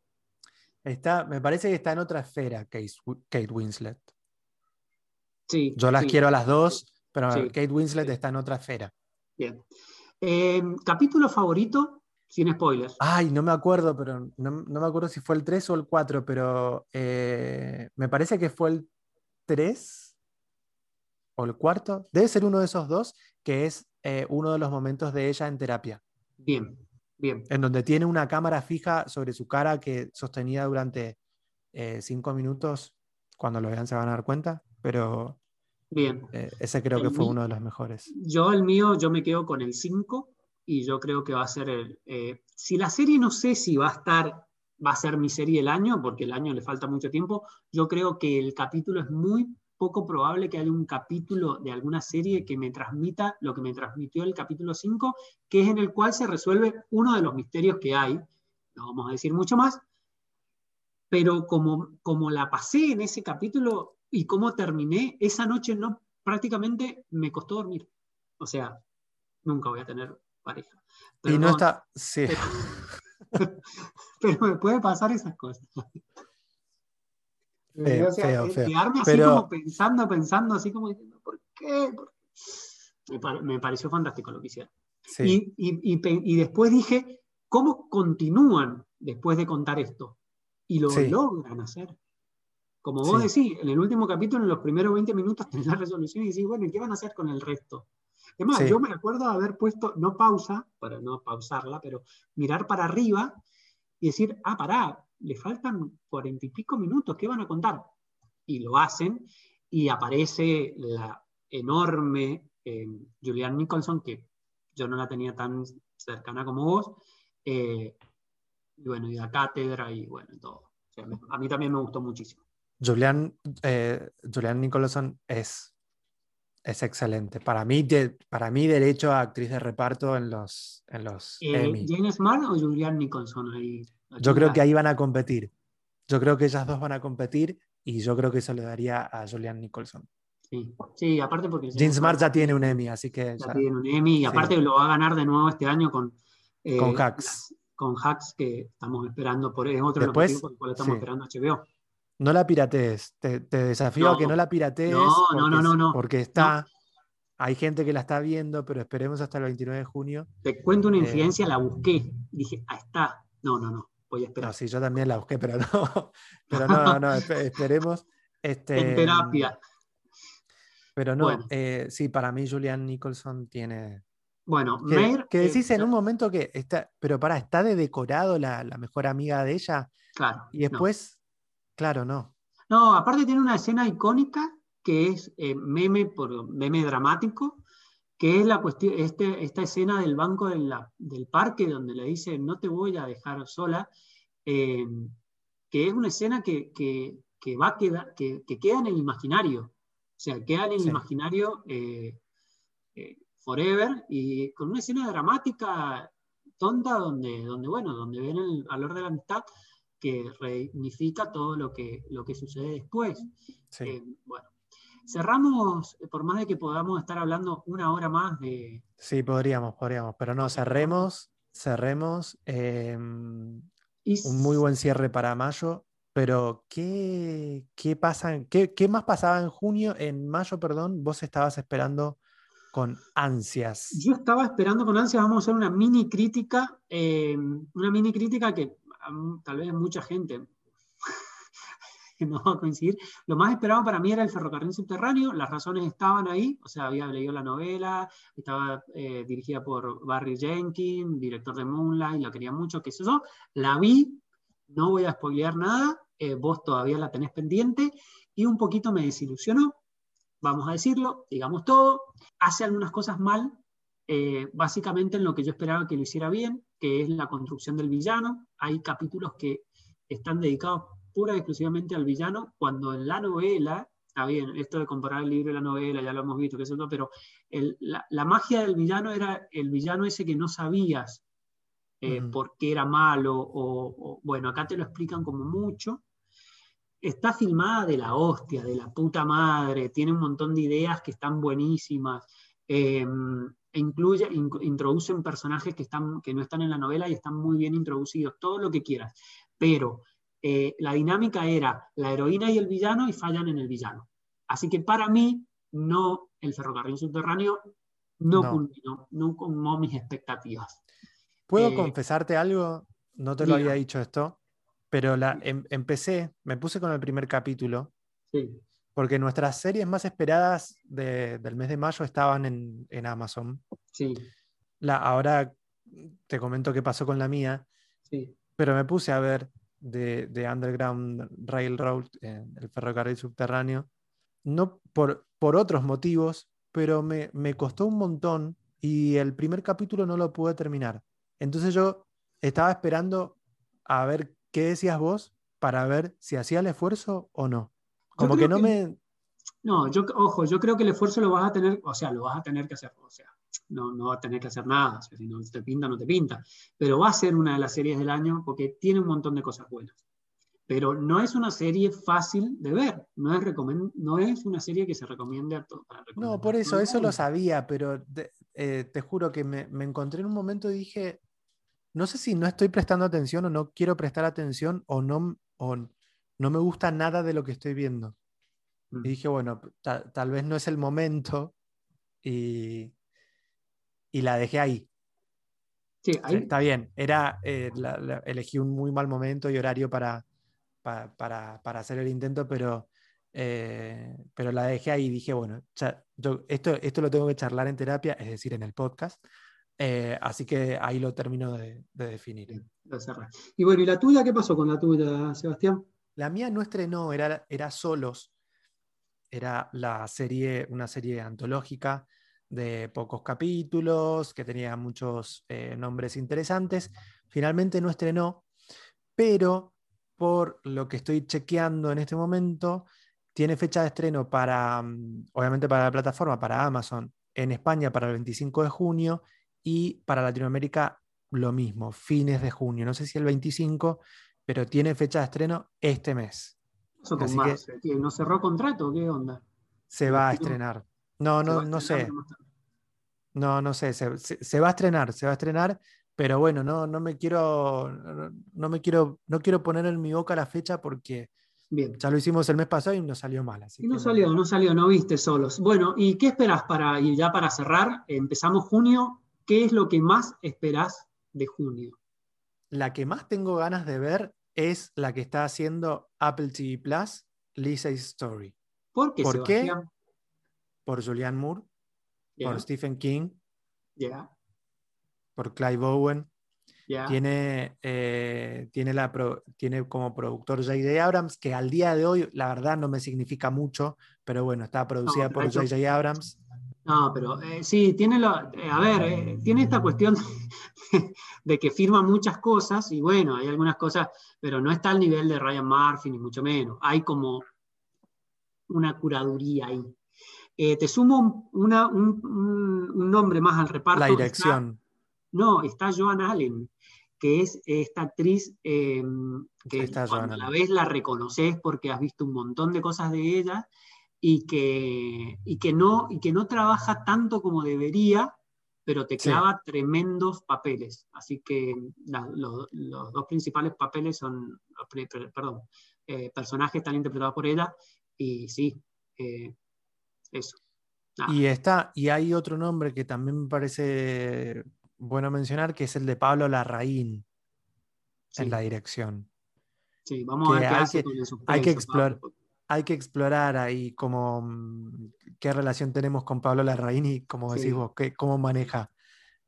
Está, me parece que está en otra esfera Kate, Winslet. Sí, Yo las quiero a las dos, pero Kate Winslet está en otra esfera. Bien. Em, capítulo favorito, sin spoilers. Ay, no me acuerdo, pero no, me acuerdo si fue el 3 o el 4, pero eh, me parece que fue el 3 o el cuarto. Debe ser uno de esos dos, que es eh, uno de los momentos de ella en terapia. Bien, bien. En donde tiene una cámara fija sobre su cara que sostenía durante eh, cinco minutos. Cuando lo vean se van a dar cuenta, pero bien. Eh, ese creo que fue uno de los mejores. Yo el mío, yo me quedo con el 5 y yo creo que va a ser el... si la serie no sé si va a estar va a ser mi serie del año, porque el año le falta mucho tiempo. Yo creo que el capítulo es muy poco probable que haya un capítulo de alguna serie que me transmita lo que me transmitió el capítulo 5, que es en el cual se resuelve uno de los misterios que hay, no vamos a decir mucho más, pero como, como la pasé en ese capítulo y cómo terminé, esa noche no prácticamente me costó dormir. O sea, nunca voy a tener pareja. y no está, sí. pero me puede pasar esas cosas. Feo, eh, Quedarme así como pensando, pensando, así como diciendo, ¿por qué? Me, pareció fantástico lo que hicieron. Y, después dije, ¿cómo continúan después de contar esto? Y lo logran hacer. Como vos decís, en el último capítulo, en los primeros 20 minutos, tenés la resolución y decís, bueno, ¿y qué van a hacer con el resto? Es más, yo me acuerdo de haber puesto, no pausa, para no pausarla, pero mirar para arriba y decir, ah, pará, le faltan cuarenta y pico minutos, ¿qué van a contar? Y lo hacen y aparece la enorme eh, Julianne Nicholson, que yo no la tenía tan cercana como vos, eh, y bueno, y la cátedra y bueno, todo. a mí también me gustó muchísimo. Julian, eh, Julian Nicholson es, es excelente. Para mí, de, para mí, derecho a actriz de reparto en los, en los eh, ¿Jane Smart o Julian Nicholson ahí? Yo creo que ahí van a competir. Yo creo que ellas dos van a competir y yo creo que eso le daría a Julian Nicholson. Sí, sí aparte porque... James Smart ya tiene un Emmy, así que... Ya, tiene un Emmy y aparte lo va a ganar de nuevo este año con... Eh, con Hacks. Con Hacks que estamos esperando, por, es otro Después, por el cual estamos esperando HBO. No la piratees, te, desafío a que no la piratees. No, no, no, no, no. Porque está... Hay gente que la está viendo, pero esperemos hasta el 29 de junio. Te cuento una eh, incidencia, la busqué. Dije, ahí está. No, no, no voy a esperar. No, sí, yo también la busqué, pero no, pero no, no, esperemos. Este, en terapia. Pero no, eh, sí, para mí Julian Nicholson tiene... Bueno, que, que decís en un momento que está, pero para, está de decorado la, mejor amiga de ella. Claro. Y después claro, no. No, aparte tiene una escena icónica que es eh, meme por meme dramático, que es la cuestión, este, esta escena del banco del parque donde le dice no te voy a dejar sola, eh, que es una escena que, va a quedar, que, queda en el imaginario, o sea, queda en el imaginario eh, forever y con una escena dramática tonta donde, donde bueno, donde ven el valor de la amistad que reignifica todo lo que, lo que sucede después. Eh, bueno, cerramos, por más de que podamos estar hablando una hora más de... Sí, podríamos, podríamos, pero no, cerremos, cerremos. Em, un muy buen cierre para mayo. Pero, ¿qué, qué, pasa, qué, qué, más pasaba en junio? En mayo, perdón, vos estabas esperando con ansias. Yo estaba esperando con ansias, vamos a hacer una mini crítica, una mini crítica que tal vez mucha gente. No va a coincidir. Lo más esperado para mí era el ferrocarril subterráneo, las razones estaban ahí, o sea, había leído la novela, estaba eh, dirigida por Barry Jenkins, director de Moonlight, la quería mucho, qué sé la vi, no voy a spoilear nada, eh, vos todavía la tenés pendiente, y un poquito me desilusionó, vamos a decirlo, digamos todo, hace algunas cosas mal, eh, básicamente en lo que yo esperaba que lo hiciera bien, que es la construcción del villano. Hay capítulos que están dedicados pura y exclusivamente al villano, cuando en la novela, está bien, esto de comparar el libro y la novela, ya lo hemos visto, que es pero la, magia del villano era el villano ese que no sabías eh, por qué era malo, o, bueno, acá te lo explican como mucho. Está filmada de la hostia, de la puta madre, tiene un montón de ideas que están buenísimas. Eh, e incluye, introducen personajes que, están, que no están en la novela y están muy bien introducidos, todo lo que quieras. Pero eh, la dinámica era la heroína y el villano y fallan en el villano. Así que para mí, no, el ferrocarril subterráneo no, no. no mis expectativas. ¿Puedo eh, confesarte algo? No te lo había dicho esto, pero la, em, empecé, me puse con el primer capítulo. Sí porque nuestras series más esperadas del mes de mayo estaban en, Amazon. Sí. La, ahora te comento qué pasó con la mía. Sí. Pero me puse a ver de, Underground Railroad, eh, el ferrocarril subterráneo, no por, por otros motivos, pero me, me, costó un montón y el primer capítulo no lo pude terminar. Entonces yo estaba esperando a ver qué decías vos para ver si hacía el esfuerzo o no. Como que no me. No, yo, ojo, yo creo que el esfuerzo lo vas a tener, o sea, lo vas a tener que hacer, o sea, no, no vas a tener que hacer nada, si no te pinta, no te pinta, pero va a ser una de las series del año porque tiene un montón de cosas buenas. Pero no es una serie fácil de ver, no es, no es una serie que se recomiende a todos. No, por eso, eso lo sabía, pero eh, te, juro que me, me, encontré en un momento y dije, no sé si no estoy prestando atención o no quiero prestar atención o no, o no me gusta nada de lo que estoy viendo. Y mm. dije, bueno, tal vez no es el momento y, y la dejé ahí. Sí, ahí. Está bien, era, eh, elegí un muy mal momento y horario para, para, hacer el intento, pero, eh, pero la dejé ahí y dije, bueno, yo, esto, esto lo tengo que charlar en terapia, es decir, en el podcast. Eh, así que ahí lo termino de, definir. y bueno, ¿y la tuya? ¿Qué pasó con la tuya, Sebastián? La mía no estrenó, era, era Solos. Era la serie, una serie antológica de pocos capítulos, que tenía muchos eh, nombres interesantes. Finalmente no estrenó, pero por lo que estoy chequeando en este momento, tiene fecha de estreno para, mm, obviamente para la plataforma, para Amazon, en España para el 25 de junio y para Latinoamérica lo mismo, fines de junio. No sé si el 25, pero tiene fecha de estreno este mes. Eso con ¿No cerró contrato? ¿Qué onda? Se va a estrenar. No, no, no sé. No, no sé. Se, va a estrenar, se va a estrenar, pero bueno, no, no me quiero, no, me quiero, no quiero poner en mi boca la fecha porque Bien. ya lo hicimos el mes pasado y nos salió mal. y no salió, no salió, no viste solos. Bueno, ¿y qué esperas para, y ya para cerrar, empezamos junio, ¿qué es lo que más esperás de junio? La que más tengo ganas de ver es la que está haciendo Apple TV Plus, Lisa's Story. ¿Por qué? ¿Por qué? Por Julianne Moore, por Stephen King, yeah. por Clive Owen. Tiene, eh, tiene, la tiene como productor J.J. Abrams, que al día de hoy, la verdad, no me significa mucho, pero bueno, está producida por J.J. Abrams. No, pero eh, sí, tiene lo, eh, a ver, tiene esta cuestión de que firma muchas cosas, y bueno, hay algunas cosas, pero no está al nivel de Ryan Murphy, ni mucho menos. Hay como una curaduría ahí. te sumo una, un, nombre más al reparto. La dirección. no, está Joan Allen que es esta actriz eh, que cuando la ves la reconoces porque has visto un montón de cosas de ella y que, y que, no, y que no trabaja tanto como debería, pero te clava tremendos papeles. Así que los, dos principales papeles son, perdón, eh, personajes están interpretados por ella y sí, eh, eso. Y, está, y hay otro nombre que también me parece bueno mencionar, que es el de Pablo Larraín en la dirección. Sí, vamos a ver qué hace con hay que explorar, hay que explorar ahí cómo, mm, qué relación tenemos con Pablo Larraín y, como decís vos, cómo maneja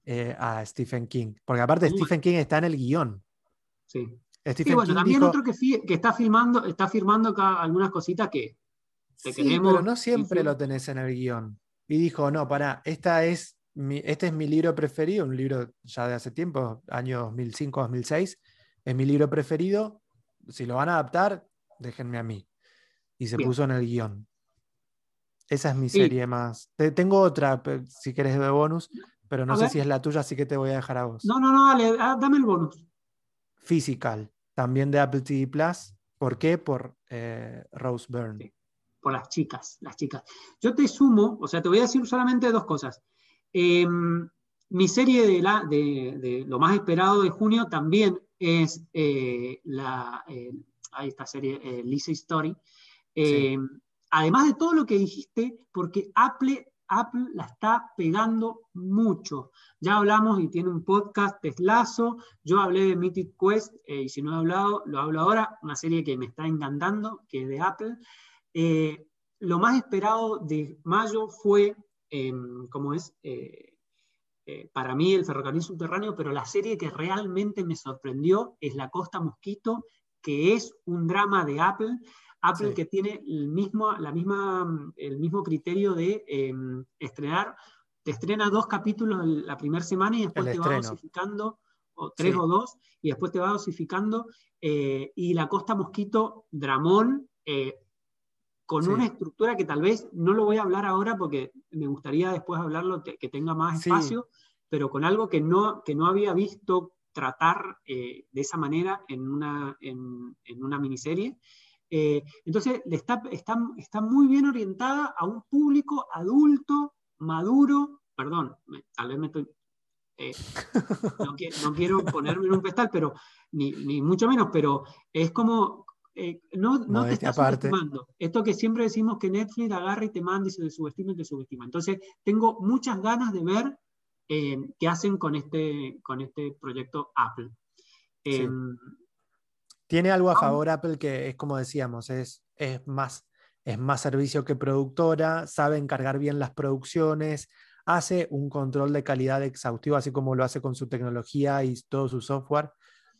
eh, a Stephen King. Porque aparte Stephen King está en el guion. Sí. Stephen bueno, también otro que, que, está filmando, está firmando acá algunas cositas que te sí, Pero no siempre lo tenés en el guion. Y dijo, no, para, esta es este es mi libro preferido, un libro ya de hace tiempo, año 2005, 2006, es mi libro preferido, si lo van a adaptar, déjenme a mí. Y se puso en el guion. Esa es mi serie más. tengo otra, si quieres, de bonus, pero no sé si es la tuya, así que te voy a dejar a vos. No, no, no, dale, ah, dame el bonus. Physical, también de Apple TV Plus. ¿Por qué? Por eh, Rose Byrne. Por las chicas, las chicas. Yo te sumo, o sea, te voy a decir solamente dos cosas. Em, mi serie de, la, de, lo más esperado de junio también es eh, la, eh, esta serie, eh, Lisa Story. Em, además de todo lo que dijiste, porque Apple, Apple la está pegando mucho. Ya hablamos y tiene un podcast Teslazo, yo hablé de Mythic Quest, y si no he hablado, lo hablo ahora, una serie que me está encantando, que es de Apple. lo más esperado de mayo fue Em, como es, eh, eh, para mí el ferrocarril subterráneo, pero la serie que realmente me sorprendió es La Costa Mosquito, que es un drama de Apple. Apple que tiene el mismo, la misma, el mismo criterio de em, estrenar, te estrena dos capítulos la primera semana y después te va dosificando, o tres o dos, y después te va dosificando. Eh, y La Costa Mosquito, Dramón, con una estructura que tal vez no lo voy a hablar ahora porque me gustaría después hablarlo, que tenga más espacio, pero con algo que no, que no había visto tratar eh, de esa manera en una, en, una miniserie. Eh, entonces, está, está, está, muy bien orientada a un público adulto, maduro, perdón, tal vez me estoy... Eh, no, quiero, ponerme en un pestal, pero ni, ni mucho menos, pero es como, eh, no, no, te está subestimando. Esto que siempre decimos que Netflix agarra y te manda y se subestima y te subestima. Entonces, tengo muchas ganas de ver eh, qué hacen con este, con este proyecto Apple. Em, Tiene algo a favor Apple que es como decíamos, es, es, más, es más servicio que productora, sabe encargar bien las producciones, hace un control de calidad exhaustivo, así como lo hace con su tecnología y todo su software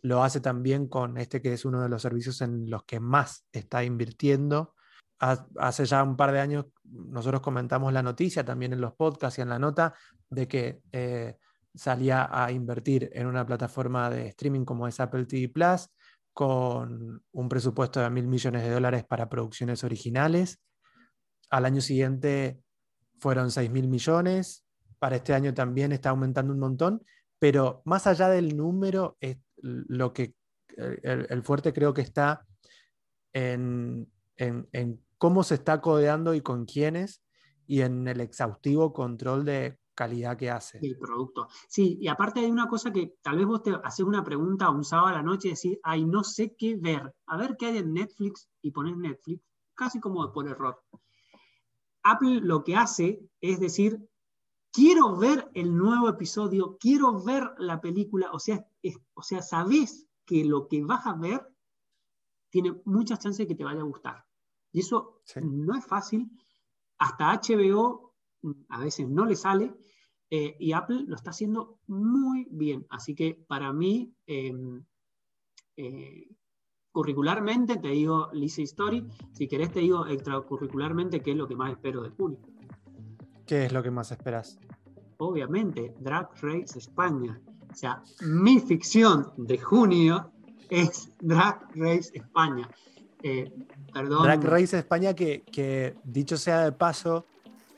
lo hace también con este que es uno de los servicios en los que más está invirtiendo. Hace ya un par de años nosotros comentamos la noticia también en los podcasts y en la nota de que eh, salía a invertir en una plataforma de streaming como es Apple TV Plus con un presupuesto de mil millones de dólares para producciones originales. Al año siguiente fueron seis mil millones. Para este año también está aumentando un montón. Pero más allá del número, es, lo que el, fuerte creo que está en, cómo se está codeando y con quiénes y en el exhaustivo control de calidad que hace. El producto. Sí, y aparte hay una cosa que tal vez vos te haces una pregunta un sábado a la noche y decís, ay, no sé qué ver, a ver qué hay en Netflix y pones Netflix, casi como por error. Apple lo que hace es decir, quiero ver el nuevo episodio, quiero ver la película, o sea, o sea, sabes que lo que vas a ver tiene muchas chances de que te vaya a gustar. Y eso no es fácil. Hasta HBO a veces no le sale. eh, y Apple lo está haciendo muy bien. Así que para mí, em, eh, curricularmente te digo Lisa Story, si querés te digo extracurricularmente qué es lo que más espero de junio. ¿Qué es lo que más esperas? Obviamente, Drag Race España. O sea, mi ficción de junio es Drag Race España. Eh, perdón. Drag Race España que, dicho sea de paso,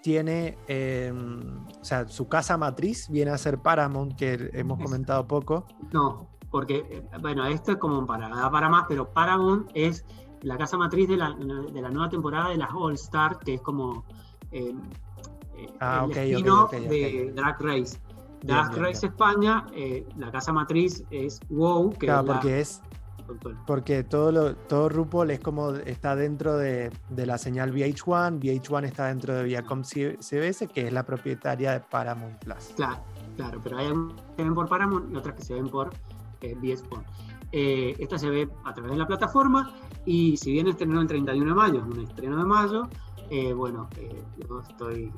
tiene, em, o sea, su casa matriz viene a ser Paramount, que hemos comentado poco. No, porque, bueno, esto es como para, para más, pero Paramount es la casa matriz de la, nueva temporada de las All Star, que es como em, eh, ah, el de Drag Race. Drag Race España, eh, la casa matriz es WoW, que claro, porque es porque todo, lo, todo RuPaul es como está dentro de, la señal VH1, VH1 está dentro de Viacom CBS, que es la propietaria de Paramount Plus. Claro, claro, pero hay algunas que se ven por Paramount y otras que se ven por eh, eh, esta se ve a través de la plataforma y si bien estrenó el 31 de mayo, es un estreno de mayo, eh, bueno, eh, yo estoy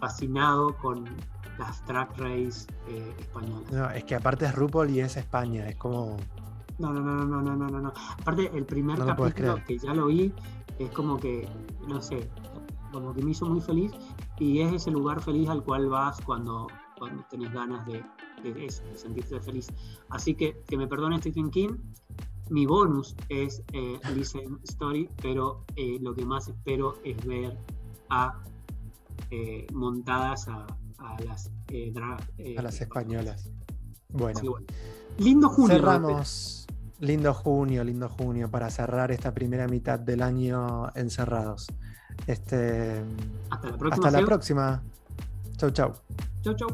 fascinado con las track race españolas. No, es que aparte es RuPaul y es España, es como no, no, no, no, no, no, no, no. Aparte, el primer capítulo que ya lo vi es como que, no sé, como que me hizo muy feliz y es ese lugar feliz al cual vas cuando, cuando tenés ganas de, de eso, de sentirte feliz. Así que que me perdone Stephen King, mi bonus es eh, Listen Story, pero eh, lo que más espero es ver a eh, montadas a, las eh, a las españolas. Bueno. Lindo junio. Cerramos. Lindo junio, lindo junio para cerrar esta primera mitad del año encerrados. Este, hasta la próxima. Hasta la próxima. Chau, chau. Chau, chau.